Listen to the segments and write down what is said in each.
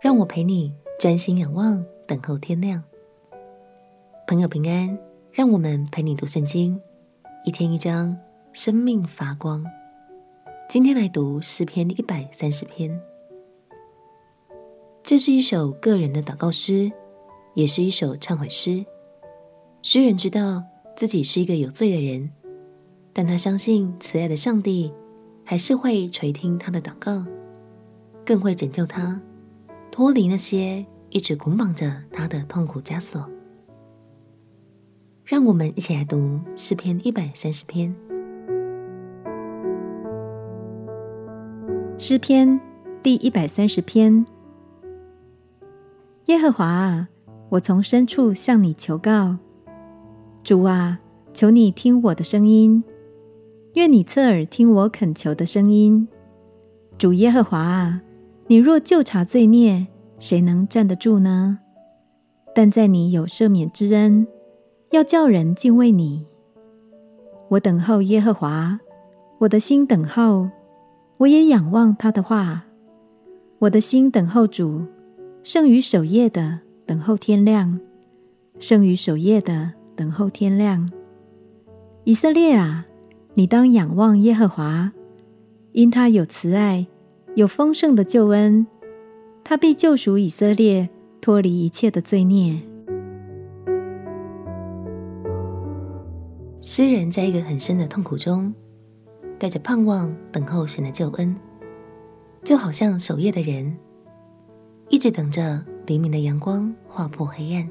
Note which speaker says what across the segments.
Speaker 1: 让我陪你专心仰望，等候天亮。朋友平安，让我们陪你读圣经，一天一章，生命发光。今天来读诗篇一百三十篇。这是一首个人的祷告诗，也是一首忏悔诗。诗人知道自己是一个有罪的人，但他相信慈爱的上帝还是会垂听他的祷告，更会拯救他。脱离那些一直捆绑着他的痛苦枷锁，让我们一起来读诗篇一百三十篇。
Speaker 2: 诗篇第一百三十篇：耶和华啊，我从深处向你求告，主啊，求你听我的声音，愿你侧耳听我恳求的声音，主耶和华啊。你若就查罪孽，谁能站得住呢？但在你有赦免之恩，要叫人敬畏你。我等候耶和华，我的心等候，我也仰望他的话。我的心等候主，胜于守夜的等候天亮，胜于守夜的等候天亮。以色列啊，你当仰望耶和华，因他有慈爱。有丰盛的救恩，他必救赎以色列，脱离一切的罪孽。
Speaker 1: 诗人在一个很深的痛苦中，带着盼望等候神的救恩，就好像守夜的人，一直等着黎明的阳光划破黑暗。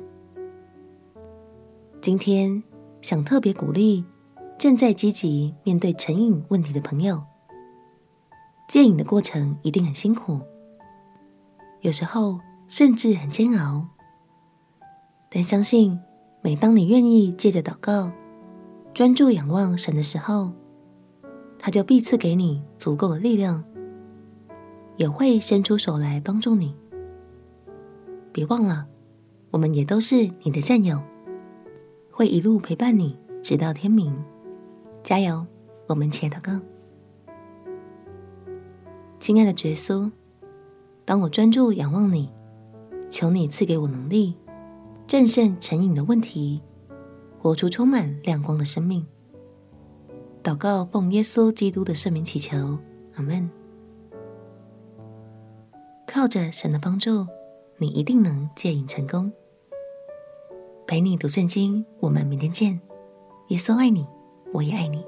Speaker 1: 今天想特别鼓励正在积极面对成瘾问题的朋友。戒瘾的过程一定很辛苦，有时候甚至很煎熬。但相信，每当你愿意借着祷告、专注仰望神的时候，他就必赐给你足够的力量，也会伸出手来帮助你。别忘了，我们也都是你的战友，会一路陪伴你直到天明。加油！我们且祷告。亲爱的耶稣，当我专注仰望你，求你赐给我能力，战胜成瘾的问题，活出充满亮光的生命。祷告奉耶稣基督的圣名祈求，阿门。靠着神的帮助，你一定能戒瘾成功。陪你读圣经，我们明天见。耶稣爱你，我也爱你。